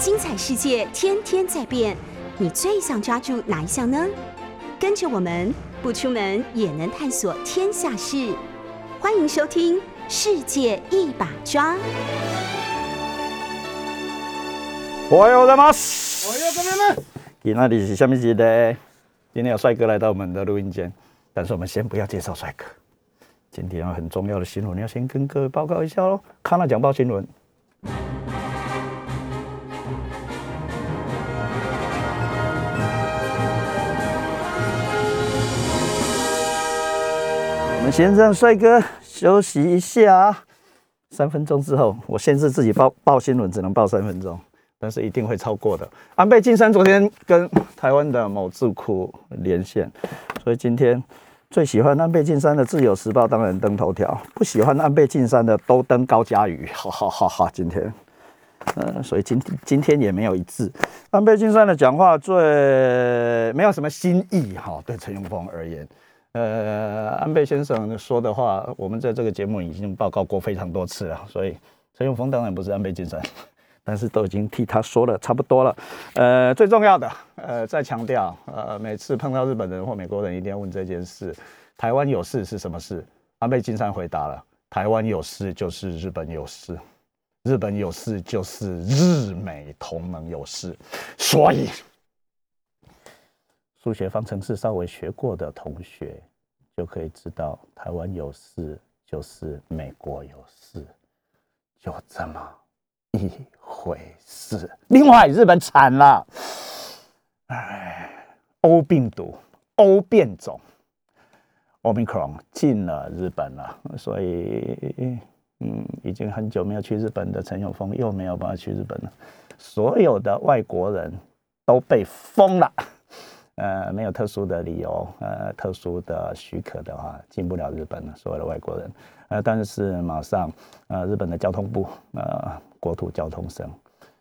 精彩世界天天在变，你最想抓住哪一项呢？跟着我们不出门也能探索天下事，欢迎收听《世界一把抓》。我有的吗？我有的吗？今天里是下面几的？今天有帅哥来到我们的录音间，但是我们先不要介绍帅哥。今天有很重要的新闻，要先跟各位报告一下喽。看了讲报新闻。先让帅哥休息一下，三分钟之后，我限制自己报报新闻只能报三分钟，但是一定会超过的。安倍晋三昨天跟台湾的某智库连线，所以今天最喜欢安倍晋三的《自由时报》当然登头条，不喜欢安倍晋三的都登高嘉瑜。哈哈哈哈！今天，嗯，所以今今天也没有一致。安倍晋三的讲话最没有什么新意哈，对陈永峰而言。呃，安倍先生说的话，我们在这个节目已经报告过非常多次了，所以陈永峰当然不是安倍晋三，但是都已经替他说了差不多了。呃，最重要的，呃，再强调，呃，每次碰到日本人或美国人，一定要问这件事：台湾有事是什么事？安倍晋三回答了：台湾有事就是日本有事，日本有事就是日美同盟有事，所以。数学方程式稍微学过的同学，就可以知道台湾有事就是美国有事，就这么一回事。另外，日本惨了，哎，欧病毒、欧变种、Omicron 进了日本了，所以，嗯，已经很久没有去日本的陈永峰又没有办法去日本了，所有的外国人都被封了。呃，没有特殊的理由，呃，特殊的许可的话，进不了日本了。所有的外国人，呃，但是马上，呃，日本的交通部，呃，国土交通省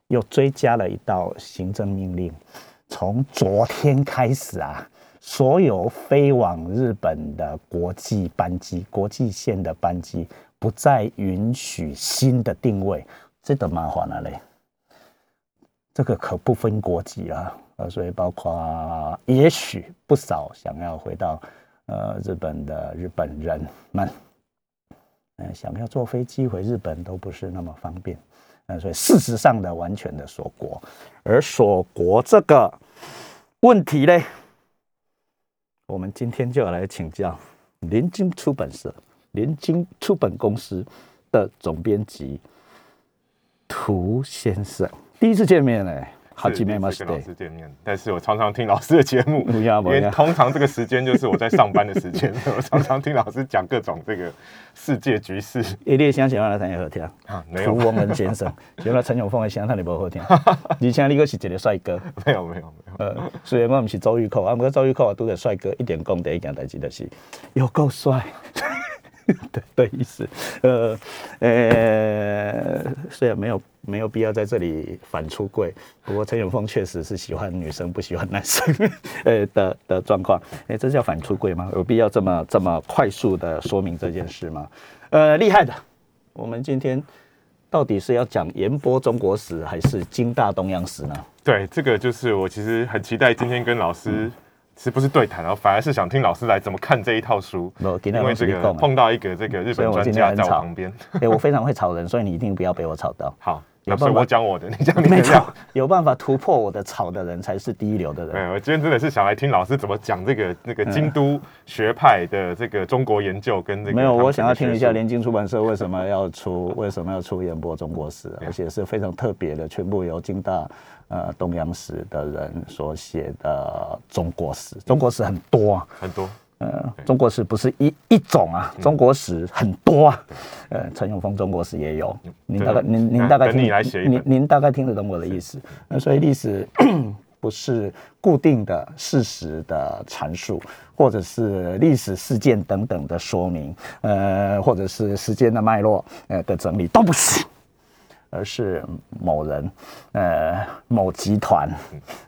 又追加了一道行政命令，从昨天开始啊，所有飞往日本的国际班机、国际线的班机不再允许新的定位，这个麻烦了嘞，这个可不分国籍啊。呃，所以包括也许不少想要回到呃日本的日本人们，嗯，想要坐飞机回日本都不是那么方便，呃，所以事实上的完全的锁国，而锁国这个问题呢，我们今天就要来请教连经出版社、连经出版公司的总编辑涂先生，第一次见面呢。好几面嘛，跟老师见面，但是我常常听老师的节目，因为通常这个时间就是我在上班的时间，我常常听老师讲各种这个世界局势。一列想喜欢来谈也好听啊，没有。吴文先生，原来陈永峰的相谈你不好听，你现在你个是一个帅哥，没有没有没有。呃，虽然我不是周玉蔻，啊，不过周玉蔻啊，都是帅哥，一点功德一件代志就是有够帅。对对，意思，呃呃，虽然没有没有必要在这里反出柜，不过陈永峰确实是喜欢女生不喜欢男生，呃的的状况，哎，这叫反出柜吗？有必要这么这么快速的说明这件事吗？呃，厉害的，我们今天到底是要讲延播中国史还是金大东洋史呢？对，这个就是我其实很期待今天跟老师。是不是对谈，然后反而是想听老师来怎么看这一套书，因为这个碰到一个这个日本专家在我旁边，对，我非常会吵人，所以你一定不要被我吵到。好，有办法我讲我的，你讲你的。没错有办法突破我的草的人才是第一流的人。对，我今天真的是想来听老师怎么讲这个那个京都学派的这个中国研究跟这个。没有，我想要听一下联经出版社为什么要出 为什么要出演播中国史，而且是非常特别的，全部由京大。呃，东洋史的人所写的中国史，中国史很多啊，很多。呃，中国史不是一一种啊，中国史很多啊。呃，陈永峰中国史也有，您大概您您大概听您您大概听得懂我的意思。那所以历史不是固定的事实的阐述，或者是历史事件等等的说明，呃，或者是时间的脉络呃的整理，都不是。而是某人，呃，某集团，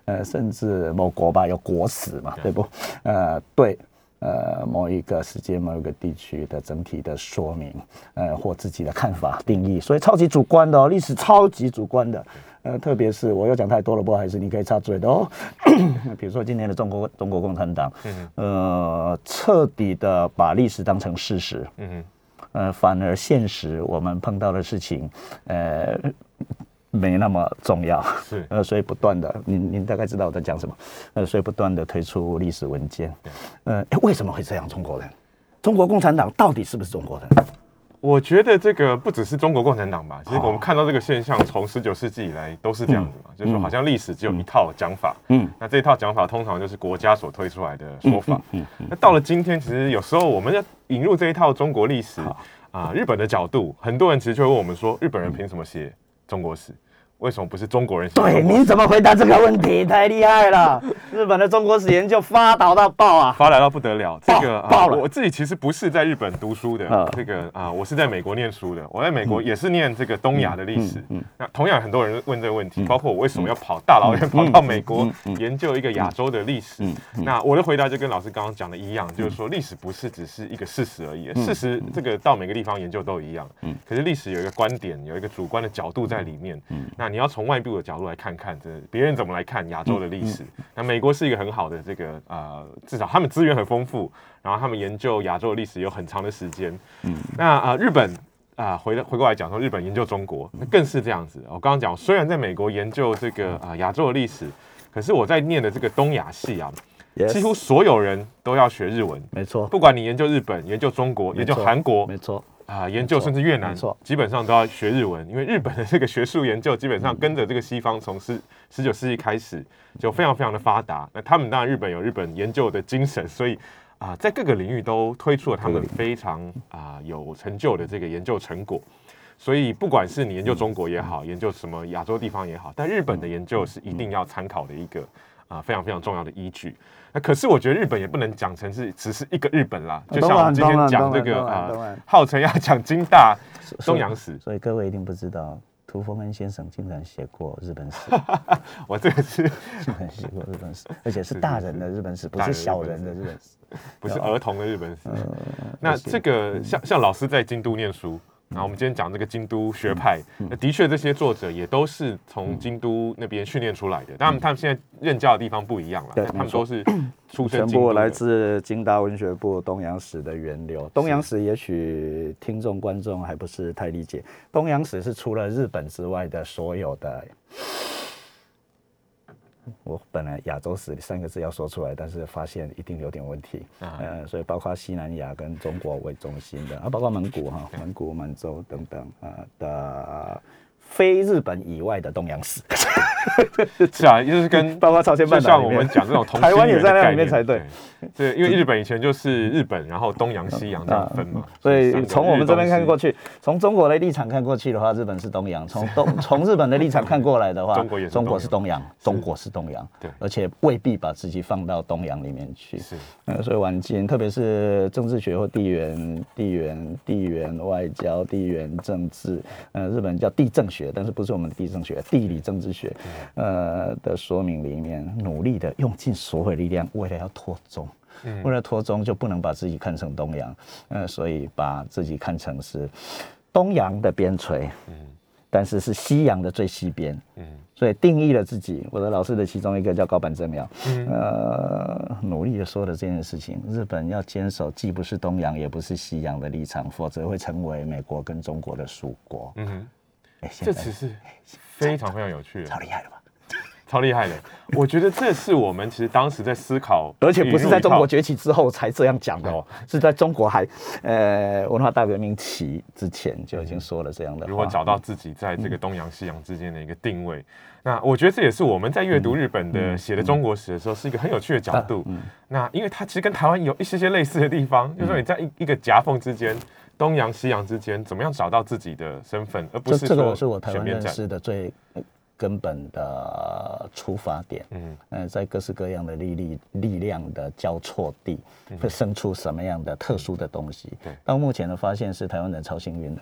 呃，甚至某国吧，有国史嘛，对不？呃，对，呃，某一个时间、某一个地区的整体的说明，呃，或自己的看法定义，所以超级主观的哦，历史超级主观的，呃，特别是我又讲太多了，不好意思，你可以插嘴的哦。比如说今年的中国中国共产党，呃，彻底的把历史当成事实，嗯呃，反而现实我们碰到的事情，呃，没那么重要，是，呃，所以不断的，您您大概知道我在讲什么，呃，所以不断的推出历史文件，呃，为什么会这样？中国人，中国共产党到底是不是中国人？我觉得这个不只是中国共产党吧，其实我们看到这个现象，从十九世纪以来都是这样子嘛，就是说好像历史只有一套讲法，嗯，那这一套讲法通常就是国家所推出来的说法，嗯，那到了今天，其实有时候我们要引入这一套中国历史啊，日本的角度，很多人其实就会问我们说，日本人凭什么写中国史？为什么不是中国人？对，你怎么回答这个问题？太厉害了！日本的中国史研究发达到爆啊，发达到不得了。这个爆了。我自己其实不是在日本读书的，这个啊，我是在美国念书的。我在美国也是念这个东亚的历史。嗯，那同样很多人问这个问题，包括我为什么要跑大老远跑到美国研究一个亚洲的历史？那我的回答就跟老师刚刚讲的一样，就是说历史不是只是一个事实而已。事实这个到每个地方研究都一样。嗯，可是历史有一个观点，有一个主观的角度在里面。嗯，那你要从外部的角度来看看，这别人怎么来看亚洲的历史。那美国是一个很好的这个呃，至少他们资源很丰富，然后他们研究亚洲的历史有很长的时间。嗯，那啊，日本啊，回回过来讲说，日本研究中国，那更是这样子。我刚刚讲，虽然在美国研究这个啊亚洲的历史，可是我在念的这个东亚系啊，几乎所有人都要学日文。没错，不管你研究日本、研究中国、研究韩国，没错。啊，研究甚至越南，基本上都要学日文，因为日本的这个学术研究基本上跟着这个西方，从十十九世纪开始就非常非常的发达。那他们当然日本有日本研究的精神，所以啊，在各个领域都推出了他们非常啊有成就的这个研究成果。所以不管是你研究中国也好，研究什么亚洲地方也好，但日本的研究是一定要参考的一个啊非常非常重要的依据。那可是我觉得日本也不能讲成是只是一个日本啦，就像我们今天讲这个啊，号称要讲金大东洋史，所以各位一定不知道，涂峰恩先生竟然写过日本史，我这个是 竟然写过日本史，而且是大人的日本史，不是小人的日本史，不是儿童的日本史。那这个像像老师在京都念书。然后我们今天讲这个京都学派，那的确这些作者也都是从京都那边训练出来的，但他们现在任教的地方不一样了，他们都是出身全部来自京大文学部东洋史的源流。东洋史也许听众观众还不是太理解，东洋史是除了日本之外的所有的。我本来亚洲史三个字要说出来，但是发现一定有点问题，呃，所以包括西南亚跟中国为中心的，啊，包括蒙古哈、蒙古、满洲等等啊的。非日本以外的东洋史，是啊，就是跟 包括朝鲜半岛，像我们讲这种台湾也在那里面才对。对，因为日本以前就是日本，然后东洋西洋这样分嘛。所以从我们这边看过去，从中国的立场看过去的话，日本是东洋；从东 从日本的立场看过来的话，中国也中国是东洋，中国是东洋。对，而且未必把自己放到东洋里面去。是，呃，所以晚近，特别是政治学或地缘、地缘、地缘外交、地缘政治，呃，日本叫地政学。但是不是我们的地政学、地理政治学，呃的说明里面，努力的用尽所有力量，为了要脱中，为了脱中就不能把自己看成东洋，呃，所以把自己看成是东洋的边陲，嗯，但是是西洋的最西边，嗯，所以定义了自己。我的老师的其中一个叫高坂正苗，呃，努力的说了这件事情，日本要坚守既不是东洋也不是西洋的立场，否则会成为美国跟中国的属国，嗯。这其实非常非常有趣，超厉害的吧？超厉害的！我觉得这是我们其实当时在思考，而且不是在中国崛起之后才这样讲的哦，是在中国还呃文化大革命起之前就已经说了这样的。如何找到自己在这个东洋西洋之间的一个定位，那我觉得这也是我们在阅读日本的写的中国史的时候是一个很有趣的角度。那因为它其实跟台湾有一些些类似的地方，就是说你在一一个夹缝之间。东洋西洋之间，怎么样找到自己的身份，而不是这个是我台湾认识的最。根本的出发点，嗯，呃，在各式各样的力力力量的交错地，会生出什么样的特殊的东西？对，到目前的发现是台湾人超幸运的。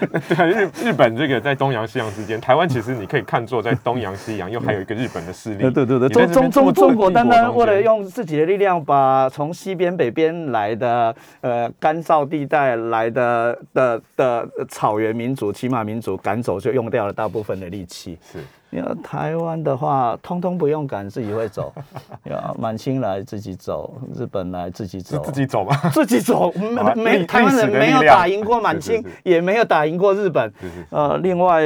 对，日日本这个在东洋西洋之间，台湾其实你可以看作在东洋西洋又还有一个日本的势力。对对对，中中中中国单单为了用自己的力量把从西边北边来的呃干燥地带来的的的草原民族、骑马民族赶走，就用掉了大部分的力。力气。是，因为台湾的话，通通不用赶，自己会走。要满清来自己走，日本来自己走，自己走吗？自己走，没没台湾人没有打赢过满清，也没有打赢过日本。呃，另外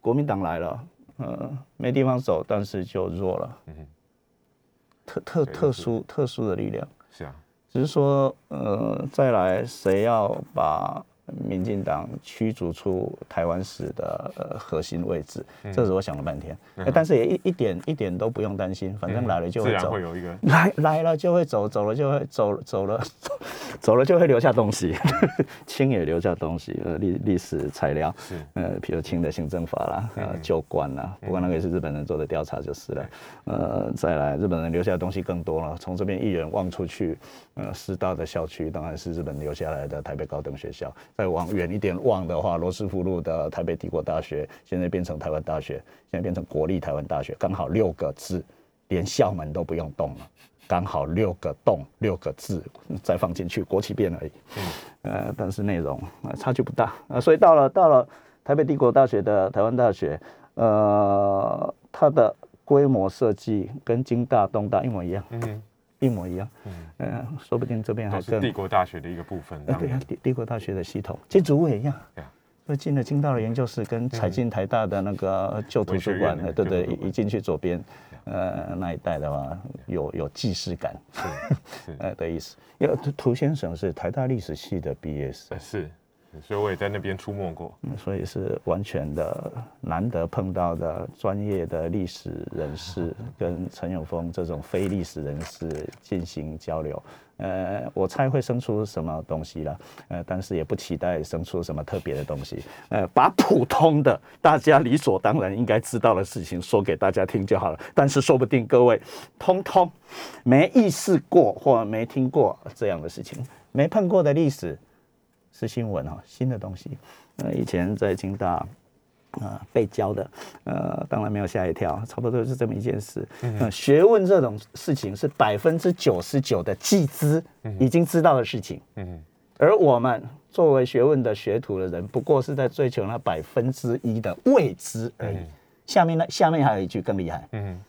国民党来了，呃，没地方走，但是就弱了。嗯特特特殊特殊的力量。是啊。只是说，呃，再来谁要把民进党驱逐出台湾史的呃核心位置？这是我想了半天，但是也一一点一点都不用担心，反正来了就会走，会有一个。来来了就会走，走了就会走走了 走了就会留下东西，清也留下东西，呃历历史材料，是。呃比如清的行政法啦，呃旧官啦，不过那个也是日本人做的调查就是了，呃再来日本人留下的东西更多了，从这边一眼望出去。呃，师大的校区当然是日本留下来的台北高等学校。再往远一点望的话，罗斯福路的台北帝国大学，现在变成台湾大学，现在变成国立台湾大学，刚好六个字，连校门都不用动了，刚好六个洞，六个字再放进去，国旗变而已。嗯，呃，但是内容啊差距不大啊，所以到了到了台北帝国大学的台湾大学，呃，它的规模设计跟京大、东大一模一样。嗯。一模一样，嗯，说不定这边还是帝国大学的一个部分。对呀，帝帝国大学的系统，建筑物也一样。对啊，所以进了京大的研究室，跟踩进台大的那个旧图书馆，对对，一进去左边，呃，那一带的话，有有既视感，是 呃的意思。要涂先生是台大历史系的毕业生，是。所以我也在那边出没过，所以是完全的难得碰到的专业的历史人士 跟陈永峰这种非历史人士进行交流。呃，我猜会生出什么东西了，呃，但是也不期待生出什么特别的东西。呃，把普通的大家理所当然应该知道的事情说给大家听就好了。但是说不定各位通通没意识过或没听过这样的事情，没碰过的历史。是新闻哈，新的东西。呃，以前在京大，呃，被教的，呃，当然没有吓一跳，差不多是这么一件事。嗯，学问这种事情是百分之九十九的既知，已经知道的事情。嗯，而我们作为学问的学徒的人，不过是在追求那百分之一的未知而已。下面呢，下面还有一句更厉害。嗯，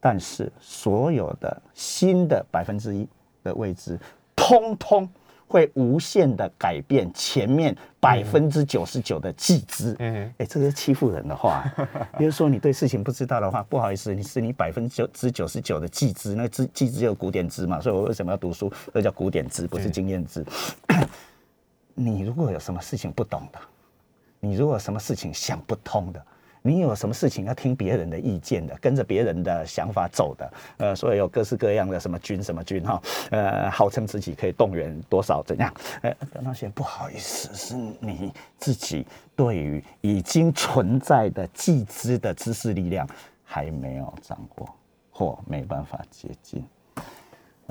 但是所有的新的百分之一的未知，通通。会无限的改变前面百分之九十九的既知，嗯，哎，这是欺负人的话。比如说你对事情不知道的话，不好意思，你是你百分之九之九十九的既知，那知既知有古典知嘛，所以我为什么要读书？这叫古典知，不是经验知。你如果有什么事情不懂的，你如果有什么事情想不通的。你有什么事情要听别人的意见的，跟着别人的想法走的，呃，所以有各式各样的什么军什么军哈，呃，号称自己可以动员多少怎样，呃，那些不好意思，是你自己对于已经存在的既知的知识力量还没有掌握，或没办法接近。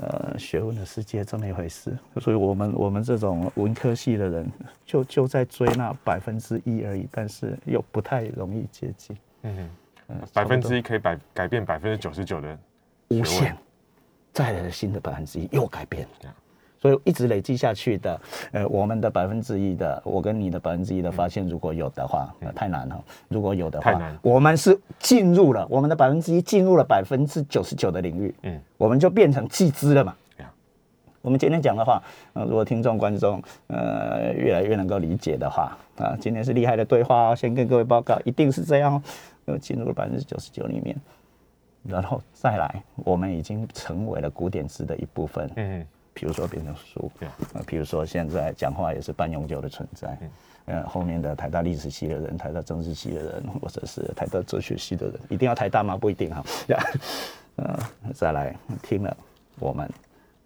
呃，学问的世界这么一回事，所以我们我们这种文科系的人，就就在追那百分之一而已，但是又不太容易接近。嗯嗯，百分之一可以改改变百分之九十九的无限，再来的新的百分之一又改变。所以一直累积下去的，呃，我们的百分之一的，我跟你的百分之一的发现，如果有的话，太难了。如果有的话，我们是进入了我们的百分之一，进入了百分之九十九的领域，嗯，我们就变成既知了嘛。我们今天讲的话，呃，如果听众观众呃越来越能够理解的话，啊，今天是厉害的对话哦，先跟各位报告，一定是这样，又进入了百分之九十九里面，然后再来，我们已经成为了古典诗的一部分，嗯。比如说变成书，呃，比如说现在讲话也是半永久的存在，嗯，后面的台大历史系的人、台大政治系的人，或者是台大哲学系的人，一定要台大吗？不一定哈，呃，再来听了我们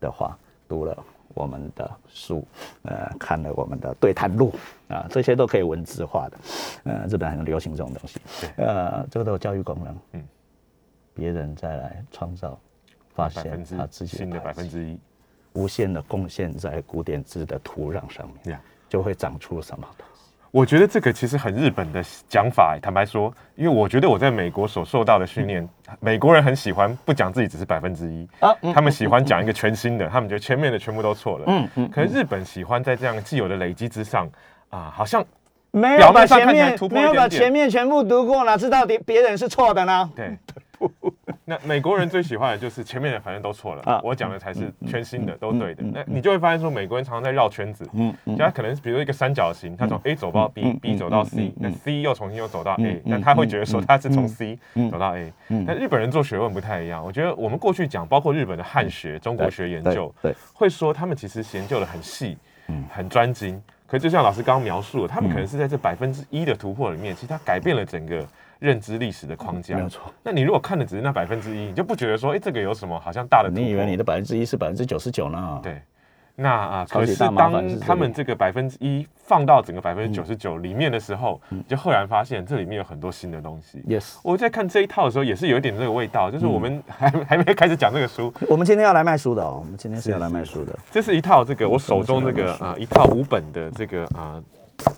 的话，读了我们的书，呃，看了我们的对谈录，啊，这些都可以文字化的，呃，日本很流行这种东西，呃，这个都有教育功能，嗯，别人再来创造，发现他自己新的百分之一。无限的贡献在古典字的土壤上面，就会长出什么东西？我觉得这个其实很日本的讲法。坦白说，因为我觉得我在美国所受到的训练，美国人很喜欢不讲自己只是百分之一啊，他们喜欢讲一个全新的，他们觉得前面的全部都错了。嗯嗯。可是日本喜欢在这样既有的累积之上啊，好像没有把前面没有把前面全部读过，哪知道别别人是错的呢？对。那美国人最喜欢的就是前面的反正都错了，我讲的才是全新的，都对的。那你就会发现说，美国人常常在绕圈子，嗯，他可能比如一个三角形，他从 A 走到 B，B 走到 C，那 C 又重新又走到 A，那他会觉得说他是从 C 走到 A。但日本人做学问不太一样，我觉得我们过去讲，包括日本的汉学、中国学研究，对，会说他们其实研究的很细，很专精。可就像老师刚刚描述，他们可能是在这百分之一的突破里面，其实他改变了整个。认知历史的框架，没有错。那你如果看的只是那百分之一，你就不觉得说，哎，这个有什么好像大的？你以为你的百分之一是百分之九十九呢？对。那啊，可是当他们这个百分之一放到整个百分之九十九里面的时候，就赫然发现这里面有很多新的东西。Yes。我在看这一套的时候，也是有一点这个味道，就是我们还还没开始讲这个书。我们今天要来卖书的哦，我们今天是要来卖书的。这是一套这个我手中这个啊一套五本的这个啊。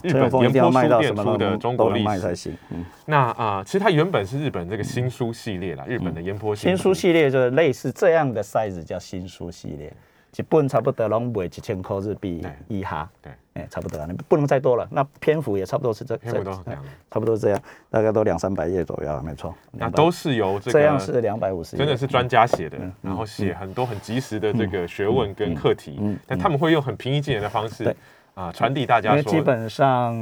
日本一定要卖到什么的中国历史才行。嗯，那啊，其实它原本是日本这个新书系列啦，日本的岩坡新书系列就是类似这样的 size 叫新书系列，一本差不多拢卖一千块日币以下。对，哎，差不多啊，你不能再多了。那篇幅也差不多是这，篇幅都差不多这样，大概都两三百页左右，没错。那都是由这样是两百五十，真的是专家写的，然后写很多很及时的这个学问跟课题，但他们会用很平易近人的方式。啊，传递大家，因为基本上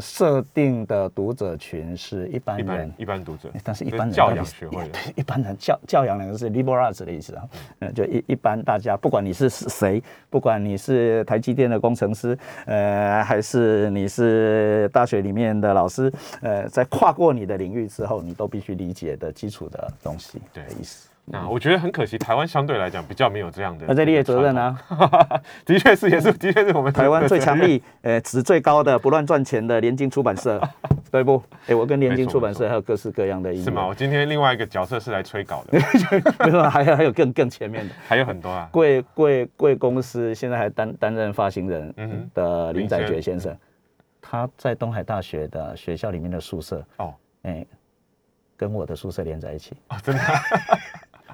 设定的读者群是一般人，一般读者，但是一般人教养学会，对，一般人教教养两个是 liberal arts 的意思啊，嗯，就一一般大家，不管你是谁，不管你是台积电的工程师，呃，还是你是大学里面的老师，呃，在跨过你的领域之后，你都必须理解的基础的东西，对，意思。那我觉得很可惜，台湾相对来讲比较没有这样的。那这列责任啊？的确是，也是，的确是我们台湾最强力、呃，值最高的、不乱赚钱的联经出版社，对不？哎，我跟联经出版社还有各式各样的。是吗？我今天另外一个角色是来催稿的。没错，还有还有更更前面的，还有很多啊。贵贵贵公司现在还担担任发行人的林载觉先生，他在东海大学的学校里面的宿舍哦，哎，跟我的宿舍连在一起哦，真的。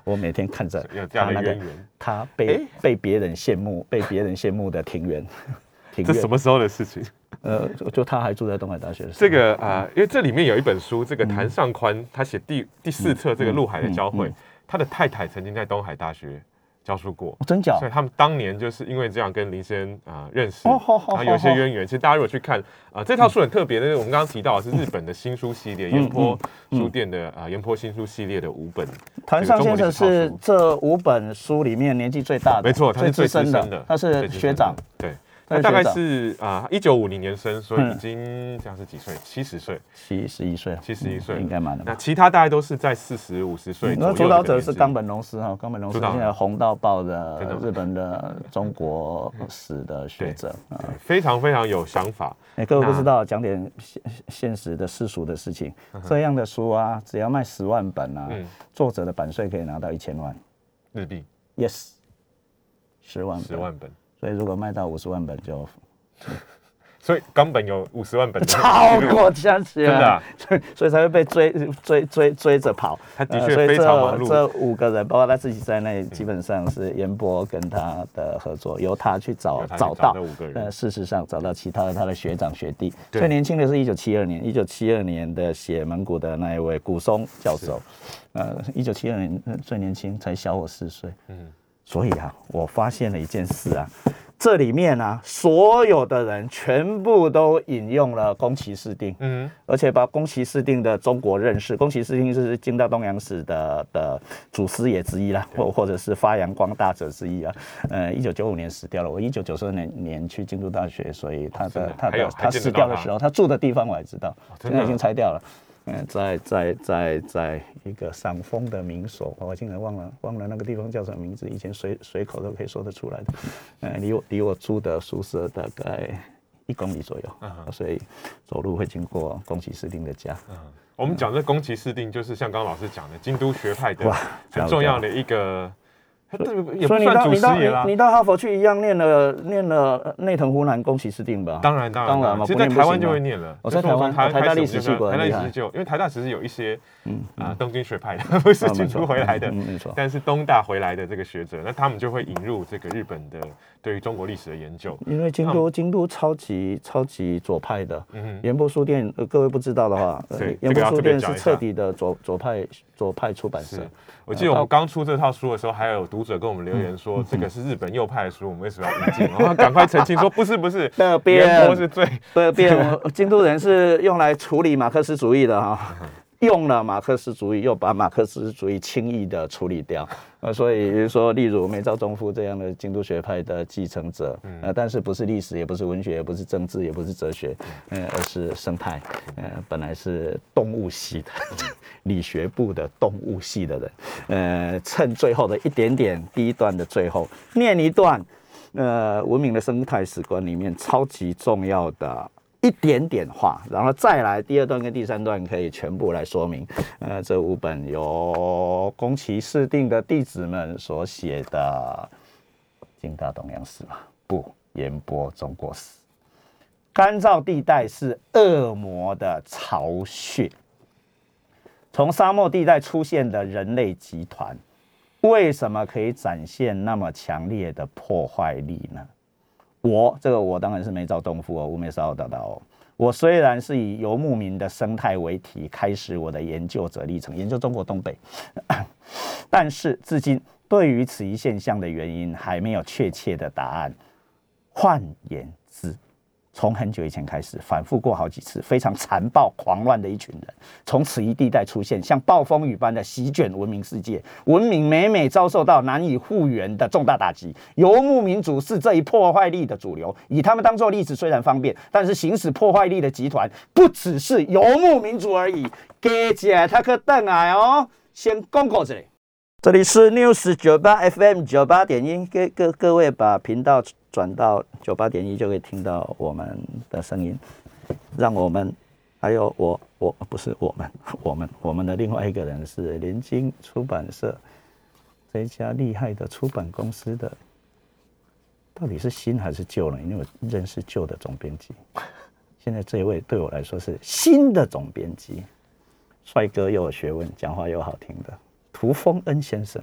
我每天看着他那个，他被被别人羡慕、被别人羡慕的庭园，这什么时候的事情？呃，就他还住在东海大学。这个啊，因为这里面有一本书，这个谭尚宽他写第第四册这个陆海的交汇，他的太太曾经在东海大学。教书过，真假？所以他们当年就是因为这样跟林先啊认识，然后有些渊源。其实大家如果去看啊，这套书很特别的，我们刚刚提到是日本的新书系列，岩坡书店的啊岩坡新书系列的五本。团上先生是这五本书里面年纪最大的，没错，他是最资深的，他是学长，对。大概是啊，一九五零年生，所以已经这样是几岁？七十岁，七十一岁，七十一岁。应该蛮的。那其他大概都是在四十五十岁。那主导者是冈本龙司哈，冈本龙司现在红到爆的日本的中国史的学者。啊，非常非常有想法。哎，各位不知道，讲点现现实的世俗的事情，这样的书啊，只要卖十万本啊，作者的版税可以拿到一千万。日币。Yes，十万十万本。所以如果卖到五十万本就，所以冈本有五十万本，超过这样子，真的，所以所以才会被追追追追着跑。他的确非常忙碌。这五个人，包括他自己在内，基本上是严波跟他的合作，由他去找找到五个人。呃，事实上找到其他的他的学长学弟。最年轻的是一九七二年，一九七二年的写蒙古的那一位古松教授。呃，一九七二年最年轻，才小我四岁。嗯。所以啊，我发现了一件事啊，这里面啊，所有的人全部都引用了宫崎市定，嗯，而且把宫崎市定的中国认识，宫崎市定是京大东洋史的的祖师爷之一啦，或或者是发扬光大者之一啊。呃，一九九五年死掉了，我一九九四年年去京都大学，所以他的他的他死掉的时候，他住的地方我还知道，现在已经拆掉了。嗯，在在在在一个赏枫的名所，我竟然忘了忘了那个地方叫什么名字，以前随随口都可以说得出来的。嗯，离我离我住的宿舍大概一公里左右，所以走路会经过宫崎市定的家。嗯，我们讲这宫崎市定，就是像刚刚老师讲的京都学派的很重要的一个。所以你到你到你你到哈佛去一样念了念了内藤湖南宫崎市定吧？当然当然当然嘛，其实在台湾就会念了。我在台湾台大历史系台大历史就因为台大其实有一些嗯啊东京学派的 不是京都回来的，没错。但是东大回来的这个学者，那他们就会引入这个日本的对于中国历史的研究。因为京都京都超级超级左派的，嗯，岩波书店各位不知道的话，岩波书店是彻底的左左派左派出版社。我记得我们刚出这套书的时候，还有读者跟我们留言说，这个是日本右派的书，我们为什么要引进？然后赶快澄清说，不 是不是，德边是最德边京都人是用来处理马克思主义的哈。用了马克思主义，又把马克思主义轻易的处理掉，呃，所以说，例如梅兆忠夫这样的京都学派的继承者，呃，但是不是历史，也不是文学，也不是政治，也不是哲学，呃，而是生态，呃，本来是动物系的理学部的动物系的人，呃，趁最后的一点点第一段的最后，念一段，呃，文明的生态史观里面超级重要的。一点点话，然后再来第二段跟第三段可以全部来说明。呃，这五本由宫崎市定的弟子们所写的《金大东洋史》嘛，不言播中国史。干燥地带是恶魔的巢穴。从沙漠地带出现的人类集团，为什么可以展现那么强烈的破坏力呢？我这个我当然是没照东夫哦，乌梅沙奥达达哦。我虽然是以游牧民的生态为题开始我的研究者历程，研究中国东北，但是至今对于此一现象的原因还没有确切的答案。换言。从很久以前开始，反复过好几次，非常残暴狂乱的一群人，从此一地带出现，像暴风雨般的席卷文明世界，文明每每遭受到难以复原的重大打击。游牧民族是这一破坏力的主流，以他们当做例子虽然方便，但是行使破坏力的集团不只是游牧民族而已。给姐他可等来哦，先公告这里，这里是 News 九八 FM 九八点一，各各各位把频道。转到九八点一就可以听到我们的声音，让我们还有我我不是我们我们我们的另外一个人是联经出版社这一家厉害的出版公司的，到底是新还是旧呢？因为我认识旧的总编辑，现在这一位对我来说是新的总编辑，帅哥又有学问，讲话又好听的涂峰恩先生。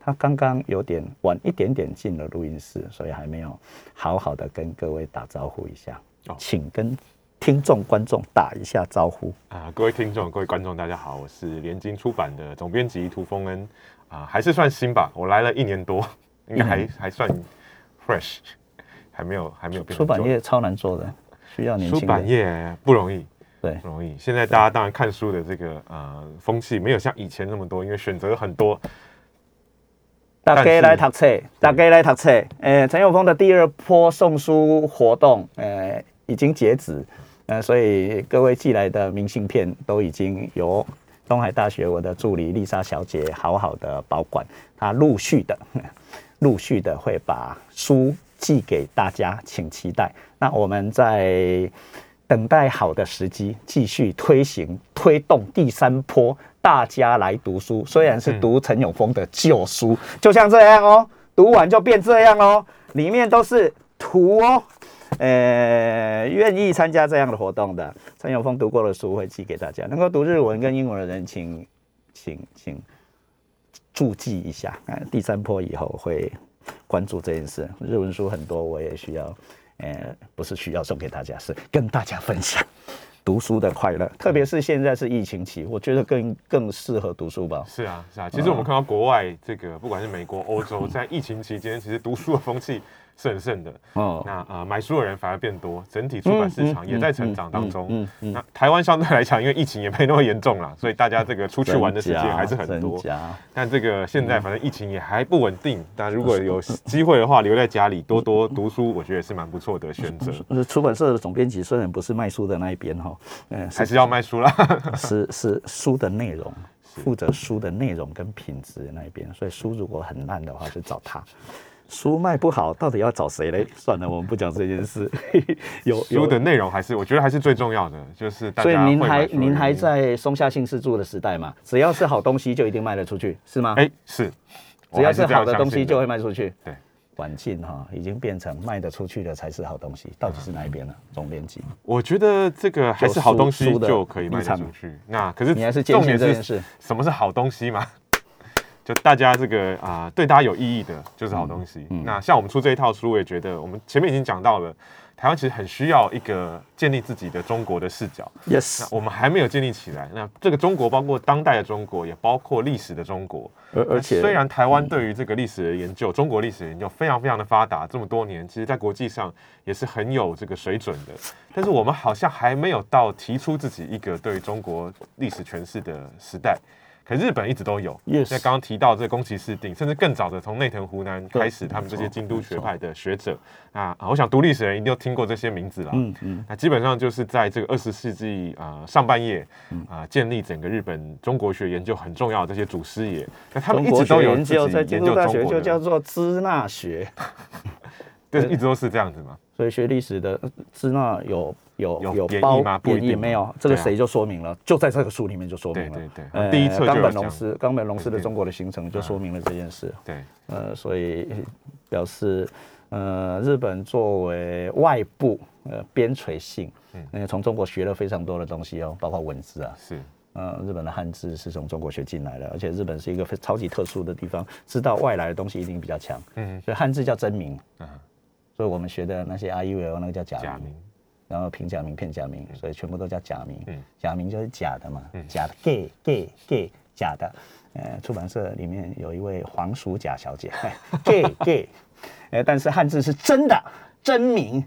他刚刚有点晚一点点进了录音室，所以还没有好好的跟各位打招呼一下。请跟听众观众打一下招呼啊！各位听众、各位观众，大家好，我是联经出版的总编辑涂峰恩啊，还是算新吧，我来了一年多，应该还还算 fresh，还没有还没有变。出版业超难做的，需要年轻。出版业不容易，对，不容易。现在大家当然看书的这个呃风气没有像以前那么多，因为选择很多。大家来读册，大家来读册。诶，陈永峰的第二波送书活动，诶，已经截止。呃，所以各位寄来的明信片都已经由东海大学我的助理丽莎小姐好好的保管。她陆续的、陆续的会把书寄给大家，请期待。那我们在等待好的时机，继续推行、推动第三波。大家来读书，虽然是读陈永峰的旧书，就像这样哦，读完就变这样哦，里面都是图哦。呃，愿意参加这样的活动的陈永峰读过的书会寄给大家。能够读日文跟英文的人，请请请注记一下。啊，第三波以后会关注这件事。日文书很多，我也需要，呃，不是需要送给大家，是跟大家分享。读书的快乐，特别是现在是疫情期，我觉得更更适合读书吧。是啊，是啊。其实我们看到国外这个，不管是美国、欧洲，在疫情期间，其实读书的风气。是很盛的哦，那呃买书的人反而变多，整体出版市场也在成长当中。嗯嗯，那台湾相对来讲，因为疫情也没那么严重了，所以大家这个出去玩的时间还是很多。但这个现在反正疫情也还不稳定，但如果有机会的话，留在家里多多读书，我觉得是蛮不错的选择。出版社的总编辑虽然不是卖书的那一边哈，嗯，还是要卖书啦。是是书的内容，负责书的内容跟品质那一边，所以书如果很烂的话，就找他。书卖不好，到底要找谁嘞？算了，我们不讲这件事。有书的内容还是我觉得还是最重要的，就是所以您还您还在松下幸四住的时代嘛？只要是好东西就一定卖得出去，是吗？哎，是。只要是好的东西就会卖出去。对，晚近哈已经变成卖得出去的才是好东西，到底是哪一边呢？总编辑，我觉得这个还是好东西就可以卖得出去。那可是你还是重点是什么是好东西嘛？就大家这个啊，对大家有意义的就是好东西。那像我们出这一套书，我也觉得我们前面已经讲到了。台湾其实很需要一个建立自己的中国的视角。Yes，那我们还没有建立起来。那这个中国包括当代的中国，也包括历史的中国。而而且，虽然台湾对于这个历史的研究，中国历史研究非常非常的发达，这么多年，其实在国际上也是很有这个水准的。但是我们好像还没有到提出自己一个对中国历史诠释的时代。可日本一直都有，那刚刚提到这宫崎市定，甚至更早的从内藤湖南开始，他们这些京都学派的学者啊，我想读历史的人一定都听过这些名字了。嗯嗯，那基本上就是在这个二十世纪啊上半叶啊，建立整个日本中国学研究很重要的这些祖师爷，那他们一直都有研究中国就叫做支那学，对，一直都是这样子嘛。所以学历史的支那有。有有包贬义没有？这个谁就说明了，就在这个书里面就说明了。对对对，第一册冈本龙司，冈本龙司的中国的形成就说明了这件事。对，呃，所以表示，呃，日本作为外部呃边陲性，嗯，从中国学了非常多的东西哦，包括文字啊，是，呃，日本的汉字是从中国学进来的，而且日本是一个非超级特殊的地方，知道外来的东西一定比较强。嗯，所以汉字叫真名，嗯，所以我们学的那些 I U L 那个叫假名。然后平假名、片假名，所以全部都叫假名。假名就是假的嘛，假的 gay gay gay 假的。呃，出版社里面有一位黄鼠甲小姐，gay gay。呃，但是汉字是真的真名，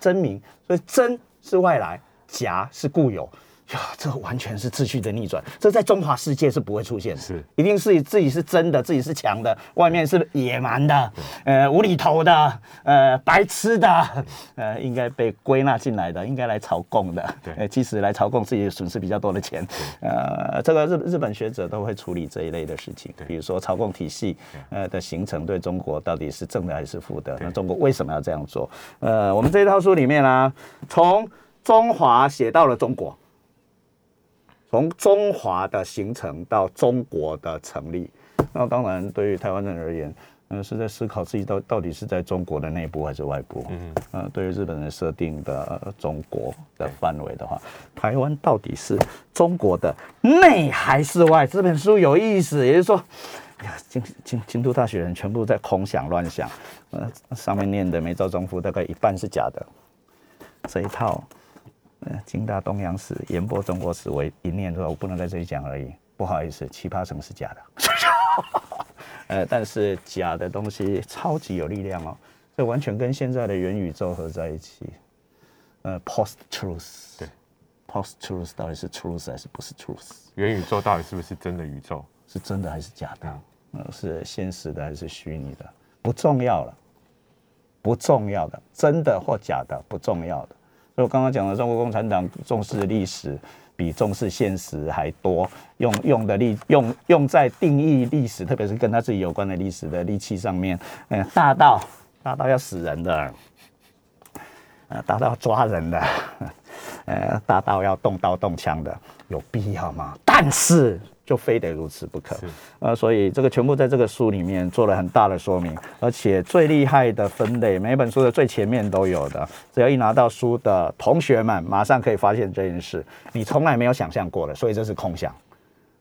真名，所以真是外来，假是固有。呀，这完全是秩序的逆转，这在中华世界是不会出现的，是一定是自己是真的，自己是强的，外面是野蛮的，呃，无厘头的，呃，白痴的，呃，应该被归纳进来的，应该来朝贡的，对，即使来朝贡，自己损失比较多的钱，呃，这个日日本学者都会处理这一类的事情，比如说朝贡体系，呃的形成对中国到底是正的还是负的？那中国为什么要这样做？呃，我们这一套书里面呢，从中华写到了中国。从中华的形成到中国的成立，那当然对于台湾人而言，嗯，是在思考自己到到底是在中国的内部还是外部。嗯嗯。对于日本人设定的中国的范围的话，台湾到底是中国的内还是外？这本书有意思，也就是说，呀，京京京都大学人全部在空想乱想，呃，上面念的梅州中夫大概一半是假的，这一套。京大东洋史、研播中国史为一念之后，我不能在这里讲而已，不好意思，七八成是假的。呃，但是假的东西超级有力量哦，这完全跟现在的元宇宙合在一起。呃，post truth，对，post truth 到底是 truth 还是不是 truth？元宇宙到底是不是真的宇宙？是真的还是假的？呃，是现实的还是虚拟的？不重要了，不重要的，真的或假的不重要的。所以我刚刚讲的，中国共产党重视历史比重视现实还多，用用的力用用在定义历史，特别是跟他自己有关的历史的利器上面，嗯，大到大到要死人的，呃，大到抓人的，呃，大到要动刀动枪的，有必要吗？但是。就非得如此不可，呃，所以这个全部在这个书里面做了很大的说明，而且最厉害的分类，每本书的最前面都有的，只要一拿到书的同学们，马上可以发现这件事，你从来没有想象过的，所以这是空想，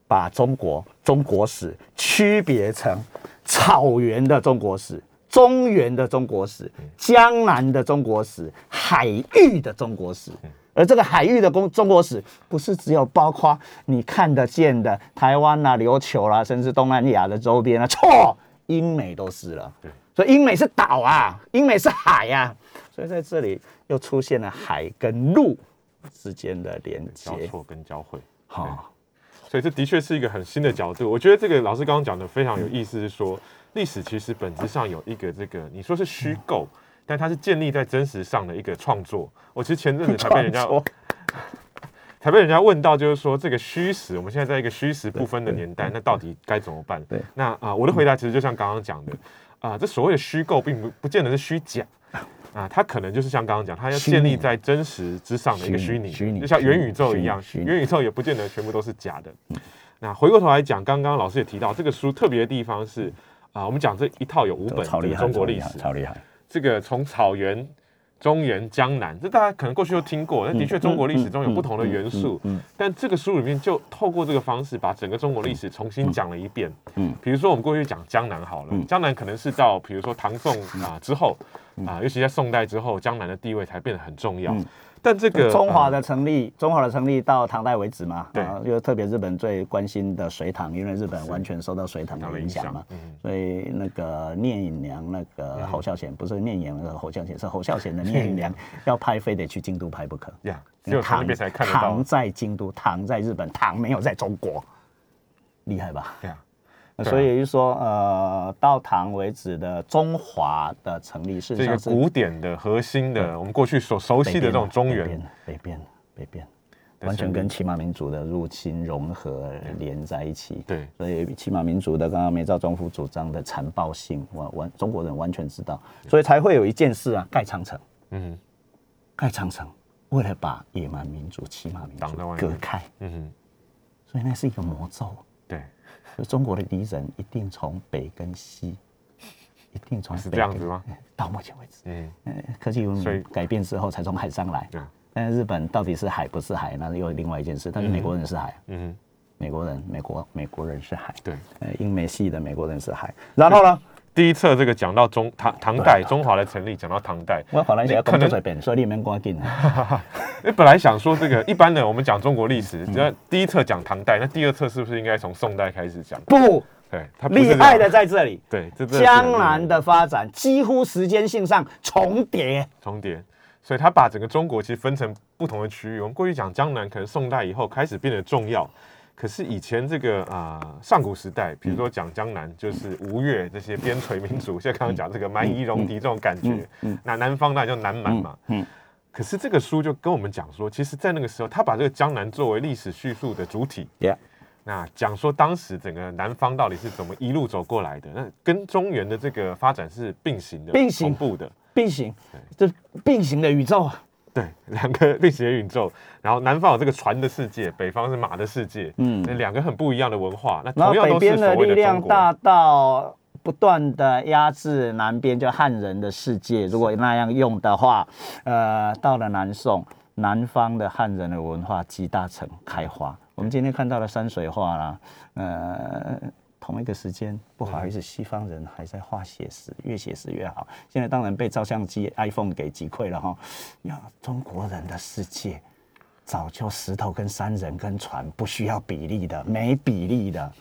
把中国中国史区别成草原的中国史、中原的中国史、江南的中国史、海域的中国史。而这个海域的中中国史，不是只有包括你看得见的台湾呐、琉球啦，甚至东南亚的周边啊，错，英美都是了。对，所以英美是岛啊，英美是海呀，所以在这里又出现了海跟陆之间的连接、交错跟交汇。好，所以这的确是一个很新的角度。我觉得这个老师刚刚讲的非常有意思，是说历史其实本质上有一个这个，你说是虚构。但它是建立在真实上的一个创作。我其实前阵子才被人家，才被人家问到，就是说这个虚实，我们现在在一个虚实不分的年代，那到底该怎么办？对，那啊，我的回答其实就像刚刚讲的啊，这所谓的虚构，并不不见得是虚假啊，它可能就是像刚刚讲，它要建立在真实之上的一个虚拟，虚拟，就像元宇宙一样，元宇宙也不见得全部都是假的。那回过头来讲，刚刚老师也提到，这个书特别的地方是。啊，我们讲这一套有五本中国历史，超厉害。这个从草原。中原、江南，这大家可能过去都听过。那的确，中国历史中有不同的元素。嗯，但这个书里面就透过这个方式，把整个中国历史重新讲了一遍。嗯，比如说我们过去讲江南好了，江南可能是到比如说唐宋啊之后啊，尤其在宋代之后，江南的地位才变得很重要。但这个中华的成立，中华的成立到唐代为止嘛，对，因为特别日本最关心的隋唐，因为日本完全受到隋唐的影响嘛，所以那个聂隐娘那个侯孝贤不是聂隐那个侯孝贤，是侯孝贤的 聂隐娘 要拍，非得去京都拍不可。呀，就唐唐在京都，唐在日本，唐没有在中国，厉害吧？对啊。所以就说，呃，到唐为止的中华的成立是这个古典的核心的，我们过去所熟悉的这种中原北边北边，完全跟骑马民族的入侵融合连在一起。对，所以骑马民族的刚刚梅兆忠夫主张的残暴性，完完中国人完全知道，所以才会有一件事啊，盖长城。嗯，盖长城为了把野蛮民族骑马民族隔开。嗯哼，所以那是一个魔咒。对。中国的敌人一定从北跟西，一定从是这样子吗？到目前为止，嗯，科技文明改变之后才从海上来。对，但是日本到底是海不是海，那又另外一件事。但是美国人是海，嗯，美国人，美国美国人是海，对，呃，英美系的美国人是海。然后呢？第一册这个讲到中唐唐代中华的成立，讲到唐代，我本来想要可能随便，所以你们关紧。你 本来想说这个一般的，我们讲中国历史，那第一册讲唐代，那第二册是不是应该从宋代开始讲？不，对，厉害的在这里。对，江南的发展几乎时间性上重叠，重叠，所以他把整个中国其实分成不同的区域。我们过去讲江南，可能宋代以后开始变得重要。可是以前这个啊，上古时代，比如说讲江南，就是吴越这些边陲民族，像刚刚讲这个蛮夷戎狄这种感觉，那南方那叫南蛮嘛。嗯。可是这个书就跟我们讲说，其实，在那个时候，他把这个江南作为历史叙述的主体。Yeah。那讲说当时整个南方到底是怎么一路走过来的，那跟中原的这个发展是并行的、并行步的、并行，这并行的宇宙啊。对，两个历史的宇宙，然后南方有这个船的世界，北方是马的世界，嗯，两个很不一样的文化。那同样都是的力量大到不断的压制南边就汉人的世界。如果那样用的话，呃，到了南宋，南方的汉人的文化集大成开花。我们今天看到了山水画啦，呃。同一个时间，不好意思，西方人还在画写实，越写实越好。现在当然被照相机、iPhone 给击溃了哈。呀，中国人的世界早就石头跟山人跟船不需要比例的，没比例的，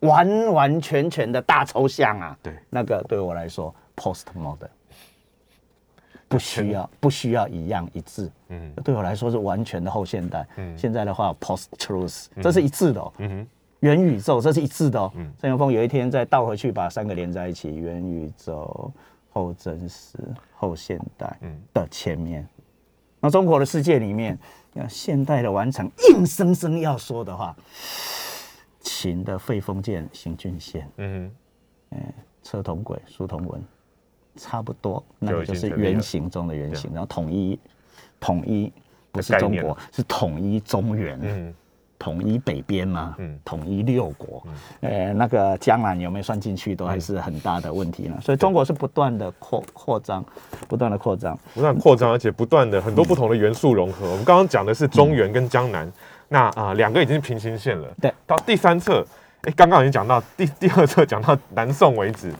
完完全全的大抽象啊。对，那个对我来说，postmodern 不需要不需要一样一致。嗯，对我来说是完全的后现代。嗯，现在的话，post-truth，这是一致的。哦嗯哼。元宇宙，这是一致的哦。郑永峰有一天再倒回去，把三个连在一起：元宇宙、后真实、后现代的前面。那中国的世界里面，要现代的完成，硬生生要说的话，秦的废封建行郡县，嗯嗯，车同轨，书同文，差不多，那个就是原型中的原型。然后统一，统一不是中国，是统一中原。嗯。统一北边嘛，嗯，统一六国，呃，那个江南有没有算进去，都还是很大的问题呢。所以中国是不断的扩扩张，不断的扩张，不断扩张，而且不断的很多不同的元素融合。我们刚刚讲的是中原跟江南，那啊两个已经是平行线了。对，到第三册，哎，刚刚已经讲到第第二册讲到南宋为止，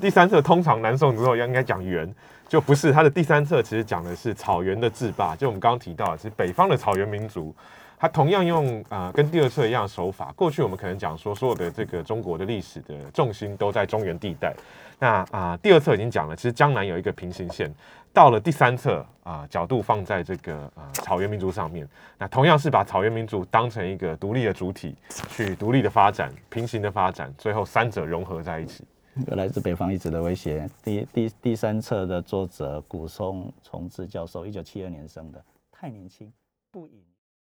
第三册通常南宋之后应该讲元，就不是它的第三册其实讲的是草原的制霸，就我们刚刚提到，其实北方的草原民族。他同样用啊，跟第二册一样的手法。过去我们可能讲说，所有的这个中国的历史的重心都在中原地带。那啊，第二册已经讲了，其实江南有一个平行线。到了第三册啊，角度放在这个啊草原民族上面。那同样是把草原民族当成一个独立的主体，去独立的发展、平行的发展，最后三者融合在一起。有来自北方一直的威胁。第第第三册的作者古松重治教授，一九七二年生的，太年轻，不引。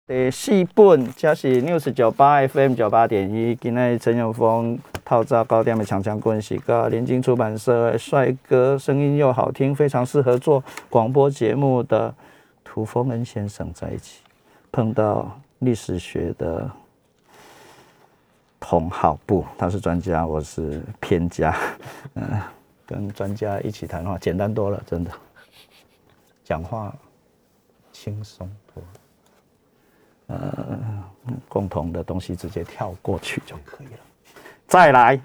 第四本，这是 News 九八 FM 九八点一。今天陈永峰套扎高点的强强关系，跟联经出版社帅哥，声音又好听，非常适合做广播节目的涂峰恩先生在一起，碰到历史学的同好不，他是专家，我是偏家。嗯，跟专家一起谈话简单多了，真的，讲话轻松。呃，共同的东西直接跳过去就可以了。再来，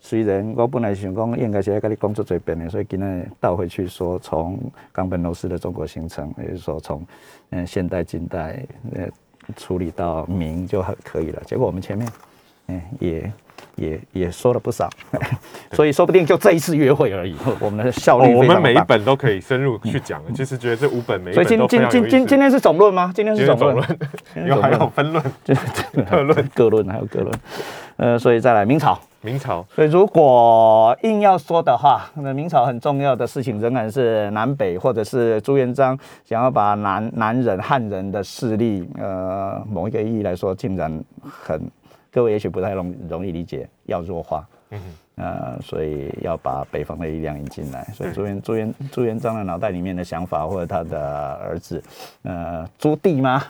虽然我本来想讲应该是要跟你工作最边的，所以今天倒回去说，从冈本罗斯的中国形成，也就是说从嗯现代、近代呃处理到明就很可以了。结果我们前面嗯也。也也说了不少，所以说不定就这一次约会而已。我们的效率，我们每一本都可以深入去讲。其实觉得这五本每一本都今今今今天是总论吗？今天是总论，有 还有分 论，各论、各论还有各论。呃，所以再来明朝，明朝。所以如果硬要说的话，那明朝很重要的事情仍然是南北，或者是朱元璋想要把南南人汉人的势力，呃，某一个意义来说，竟然很。各位也许不太容容易理解，要弱化，嗯，呃，所以要把北方的力量引进来。所以朱元朱元朱元璋的脑袋里面的想法，或者他的儿子，呃，朱棣吗？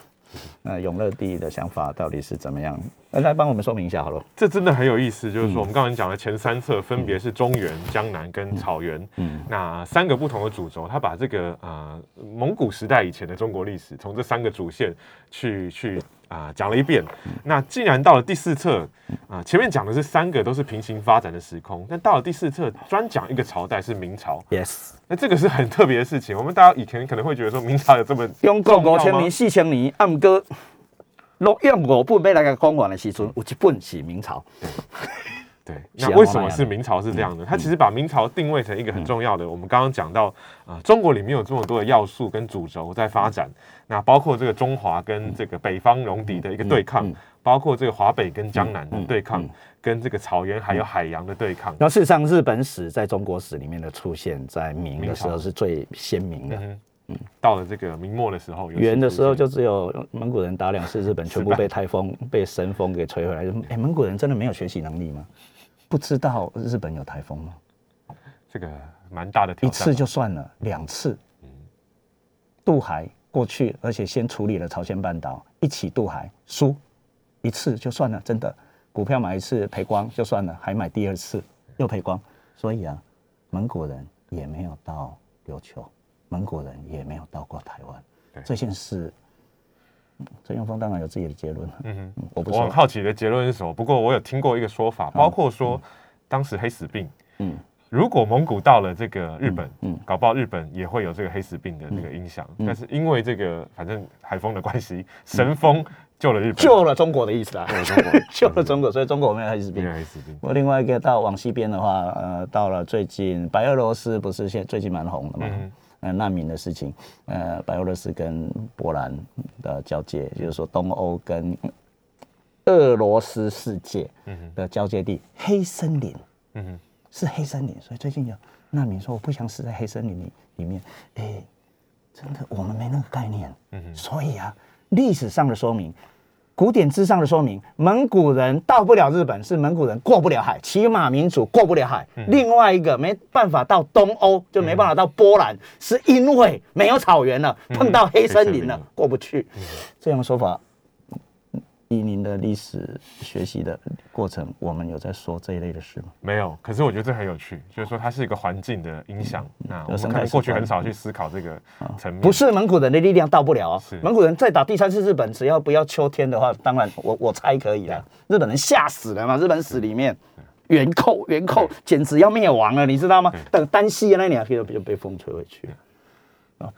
呃，永乐帝的想法到底是怎么样？来帮我们说明一下好了。这真的很有意思，就是说我们刚才讲的前三册分别是中原、江南跟草原，嗯，那三个不同的主轴，他把这个啊蒙古时代以前的中国历史，从这三个主线去去。啊，讲了一遍。那既然到了第四册，啊，前面讲的是三个都是平行发展的时空，但到了第四册，专讲一个朝代是明朝。Yes，那这个是很特别的事情。我们大家以前可能会觉得说明朝有这么中国五千年、四千年，暗哥录用五本要来个讲完的时阵，有一本是明朝。对，那为什么是明朝是这样的？它其实把明朝定位成一个很重要的。我们刚刚讲到啊，中国里面有这么多的要素跟主轴在发展。那包括这个中华跟这个北方戎狄的一个对抗，包括这个华北跟江南的对抗，跟这个草原还有海洋的对抗。那事实上，日本史在中国史里面的出现，在明的时候是最鲜明的。嗯，到了这个明末的时候，元的时候就只有蒙古人打两次日本，全部被台风、被神风给吹回来。哎，蒙古人真的没有学习能力吗？不知道日本有台风吗？这个蛮大的挑战。一次就算了，两次，嗯，渡海。过去，而且先处理了朝鲜半岛，一起渡海输一次就算了，真的股票买一次赔光就算了，还买第二次又赔光，所以啊，蒙古人也没有到琉球，蒙古人也没有到过台湾。这件事，陈永峰当然有自己的结论。嗯哼，我不我很好奇的结论是什么？不过我有听过一个说法，包括说当时黑死病，嗯。如果蒙古到了这个日本，嗯，搞不好日本也会有这个黑死病的这个影响。但是因为这个反正海风的关系，神风救了日本，救了中国的意思啊，救了中国，救了中国所以中国没有黑死病。黑死病。我另外一个到往西边的话，呃，到了最近白俄罗斯不是现最近蛮红的嘛？嗯，难民的事情，呃，白俄罗斯跟波兰的交界，就是说东欧跟俄罗斯世界的交界地，黑森林。嗯哼。是黑森林，所以最近有难民说我不想死在黑森林里里面。哎，真的，我们没那个概念。嗯所以啊，历史上的说明，古典之上的说明，蒙古人到不了日本，是蒙古人过不了海，骑马民族过不了海。另外一个没办法到东欧，就没办法到波兰，是因为没有草原了，碰到黑森林了，过不去。这样的说法。以您的历史学习的过程，我们有在说这一类的事吗？没有，可是我觉得这很有趣，就是说它是一个环境的影响。那我们可能过去很少去思考这个层面。不是蒙古人的力量到不了啊！蒙古人再打第三次日本，只要不要秋天的话，当然我我猜可以了。日本人吓死了嘛！日本史里面元寇元寇简直要灭亡了，你知道吗？等丹西那两天就被风吹回去。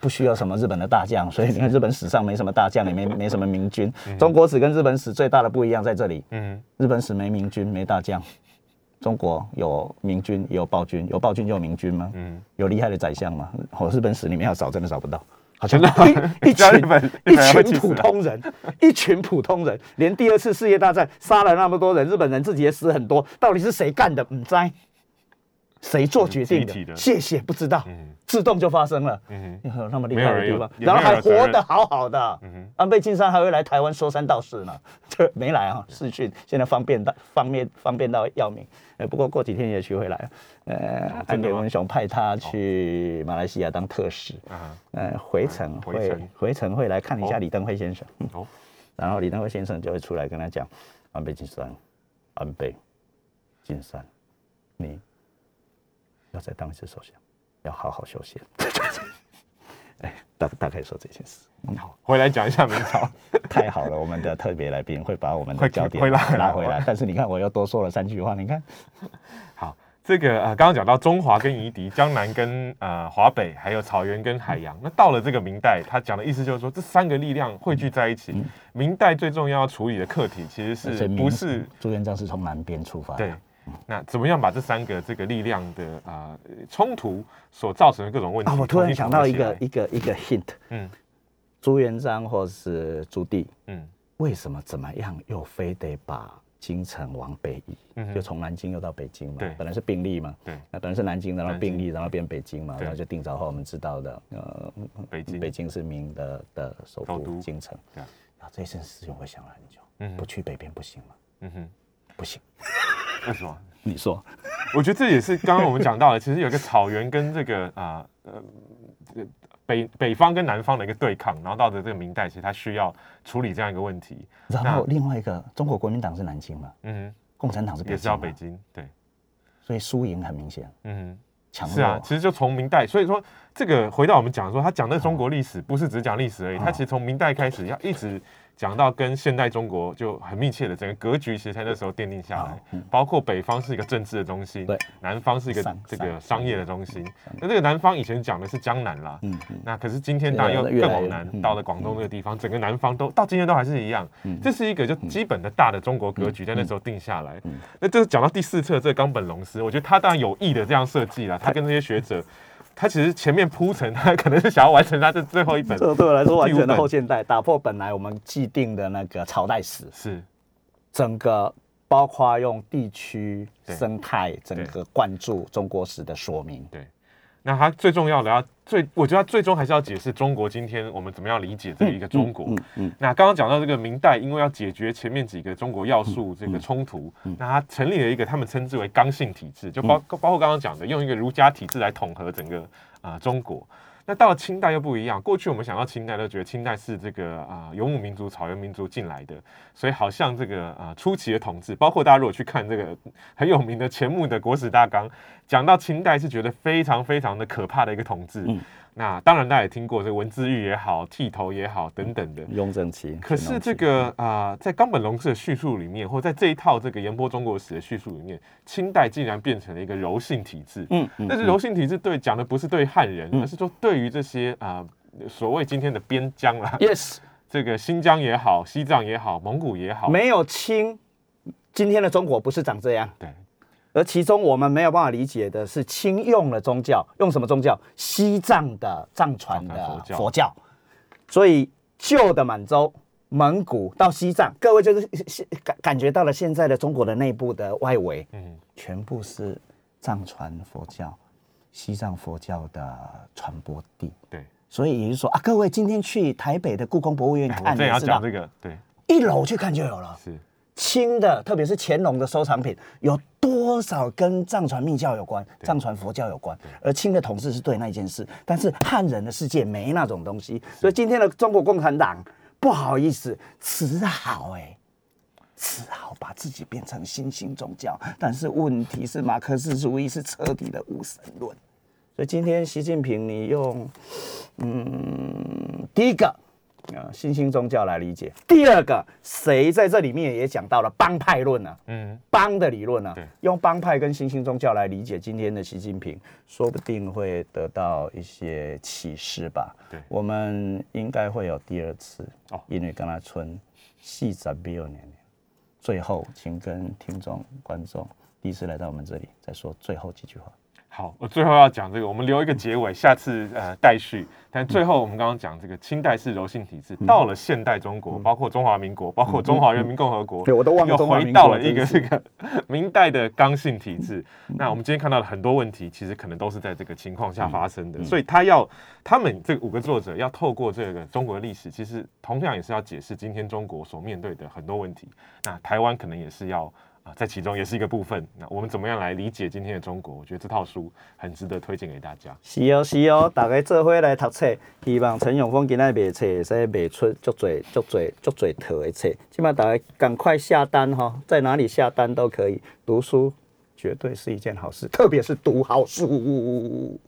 不需要什么日本的大将，所以你看日本史上没什么大将，也没没什么明君。中国史跟日本史最大的不一样在这里。嗯，日本史没明君，没大将；中国有明君，有暴君，有暴君就有明君吗？嗯，有厉害的宰相吗？哦，日本史里面要找真的找不到，好像一一群一群普通人，一群普通人，连第二次世界大战杀了那么多人，日本人自己也死很多，到底是谁干的？唔知。谁做决定的？谢谢，不知道，自动就发生了。嗯哼，那么厉害的地方，然后还活得好好的。嗯哼，安倍晋三还会来台湾说三道四呢，这没来啊。视讯现在方便到方便方便到要命。呃，不过过几天也去回来了。呃，安倍文雄派他去马来西亚当特使。啊，呃，回程会回程会来看一下李登辉先生。哦，然后李登辉先生就会出来跟他讲安倍晋三。安倍晋三，你要再当一次首相，要好好休息。哎，大大概说这件事。好，回来讲一下明朝。太好了，我们的特别来宾会把我们的焦点拉回来。但是你看，我又多说了三句话。你看，好，这个呃，刚刚讲到中华跟夷狄，江南跟呃华北，还有草原跟海洋。那到了这个明代，他讲的意思就是说，这三个力量汇聚在一起。明代最重要要处理的课题，其实是不是朱元璋是从南边出发？对。那怎么样把这三个这个力量的啊冲突所造成的各种问题？啊，我突然想到一个一个一个 hint，嗯，朱元璋或是朱棣，嗯，为什么怎么样又非得把京城往北移？嗯，就从南京又到北京嘛？对，本来是并立嘛？对，那本来是南京，然后并立，然后变北京嘛？然后就定早后我们知道的，呃，北京北京是明的的首都京城。对，然后这一生师兄会想了很久，嗯，不去北边不行吗？嗯哼，不行。为什么？你说？我觉得这也是刚刚我们讲到的，其实有一个草原跟这个啊呃北北方跟南方的一个对抗，然后到的这个明代，其实他需要处理这样一个问题。然后另外一个，中国国民党是南京嘛？嗯，共产党是也是要北京，对，所以输赢很明显。嗯，强是啊，其实就从明代，所以说这个回到我们讲说，他讲的中国历史不是只讲历史而已，他其实从明代开始要一直。讲到跟现代中国就很密切的整个格局，其实在那时候奠定下来。包括北方是一个政治的中心，对，南方是一个这个商业的中心。那这个南方以前讲的是江南啦，嗯那可是今天当然又更往南，到了广东这个地方，整个南方都到今天都还是一样。这是一个就基本的大的中国格局，在那时候定下来。那就是讲到第四册这个冈本龙司，我觉得他当然有意的这样设计了，他跟这些学者。他其实前面铺陈，他可能是想要完成他的最后一本。这对我来说，完全的后现代，打破本来我们既定的那个朝代史，是整个包括用地区生态，整个灌注中国史的说明。对。那他最重要的要最，我觉得它最终还是要解释中国今天我们怎么样理解这一个中国。嗯嗯。那刚刚讲到这个明代，因为要解决前面几个中国要素这个冲突，那他成立了一个他们称之为刚性体制，就包包括刚刚讲的用一个儒家体制来统合整个啊中国。那到了清代又不一样，过去我们想到清代都觉得清代是这个啊游牧民族、草原民族进来的，所以好像这个啊初期的统治，包括大家如果去看这个很有名的钱穆的《国史大纲》，讲到清代是觉得非常非常的可怕的一个统治。那当然，大家也听过这个文字狱也好，剃头也好等等的。雍正期。可是这个啊，在冈本龙司的叙述里面，或在这一套这个言播中国史的叙述里面，清代竟然变成了一个柔性体制。嗯嗯。但是柔性体制对讲的不是对汉人，而是说对于这些啊所谓今天的边疆啦。Yes。这个新疆也好，西藏也好，蒙古也好，没有清，今天的中国不是长这样。对。而其中我们没有办法理解的是，清用了宗教，用什么宗教？西藏的藏传的佛教。所以旧的满洲、蒙古到西藏，各位就是感感觉到了现在的中国的内部的外围，嗯，全部是藏传佛教、西藏佛教的传播地。对，所以也就是说啊，各位今天去台北的故宫博物院看，对，要讲这个，对，一楼去看就有了。是。清的，特别是乾隆的收藏品，有多少跟藏传密教有关、藏传佛教有关？而清的统治是对那一件事，但是汉人的世界没那种东西，所以今天的中国共产党不好意思，只好哎，只好把自己变成新兴宗教。但是问题是，马克思主义是彻底的无神论，所以今天习近平，你用嗯，第一个。啊，新兴宗教来理解。第二个，谁在这里面也讲到了帮派论呢？嗯，帮的理论呢？用帮派跟新兴宗教来理解今天的习近平，说不定会得到一些启示吧。对，我们应该会有第二次哦，因为跟他村细杂比二年年。最后，请跟听众观众第一次来到我们这里，再说最后几句话。好，我最后要讲这个，我们留一个结尾，下次呃待续。但最后我们刚刚讲这个清代是柔性体制，到了现代中国，包括中华民国，包括中华人民共和国，对我都忘了，又回到了一个这个 明代的刚性体制。那我们今天看到的很多问题，其实可能都是在这个情况下发生的。所以他要他们这五个作者要透过这个中国的历史，其实同样也是要解释今天中国所面对的很多问题。那台湾可能也是要。啊，在其中也是一个部分。那我们怎么样来理解今天的中国？我觉得这套书很值得推荐给大家。是哦，是哦，大家做伙来读册，希望陈永峰今天卖册，使卖出足侪足侪足侪套的册。起码大家赶快下单哈，在哪里下单都可以。读书绝对是一件好事，特别是读好书。